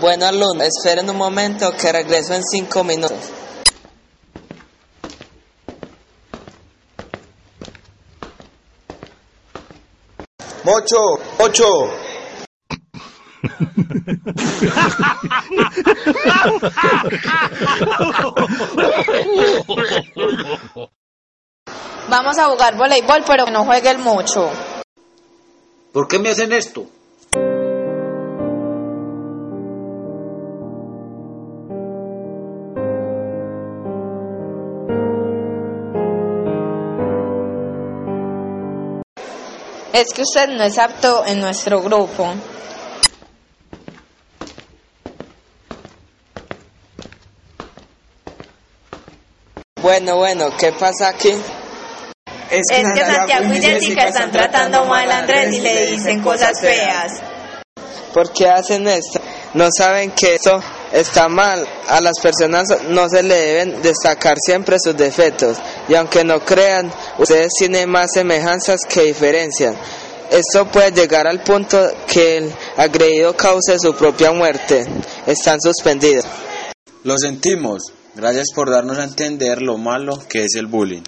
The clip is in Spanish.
Bueno, alumno, esperen un momento que regreso en cinco minutos. Mocho, ocho. Vamos a jugar voleibol, pero que no juegue mucho. ¿Por qué me hacen esto? Es que usted no es apto en nuestro grupo. Bueno, bueno, ¿qué pasa aquí? Es que Santiago y Jessica están tratando mal a Andrés y le dicen cosas feas. ¿Por qué hacen esto? No saben que esto está mal. A las personas no se le deben destacar siempre sus defectos. Y aunque no crean, ustedes tienen más semejanzas que diferencias. Esto puede llegar al punto que el agredido cause su propia muerte. Están suspendidos. Lo sentimos. Gracias por darnos a entender lo malo que es el bullying.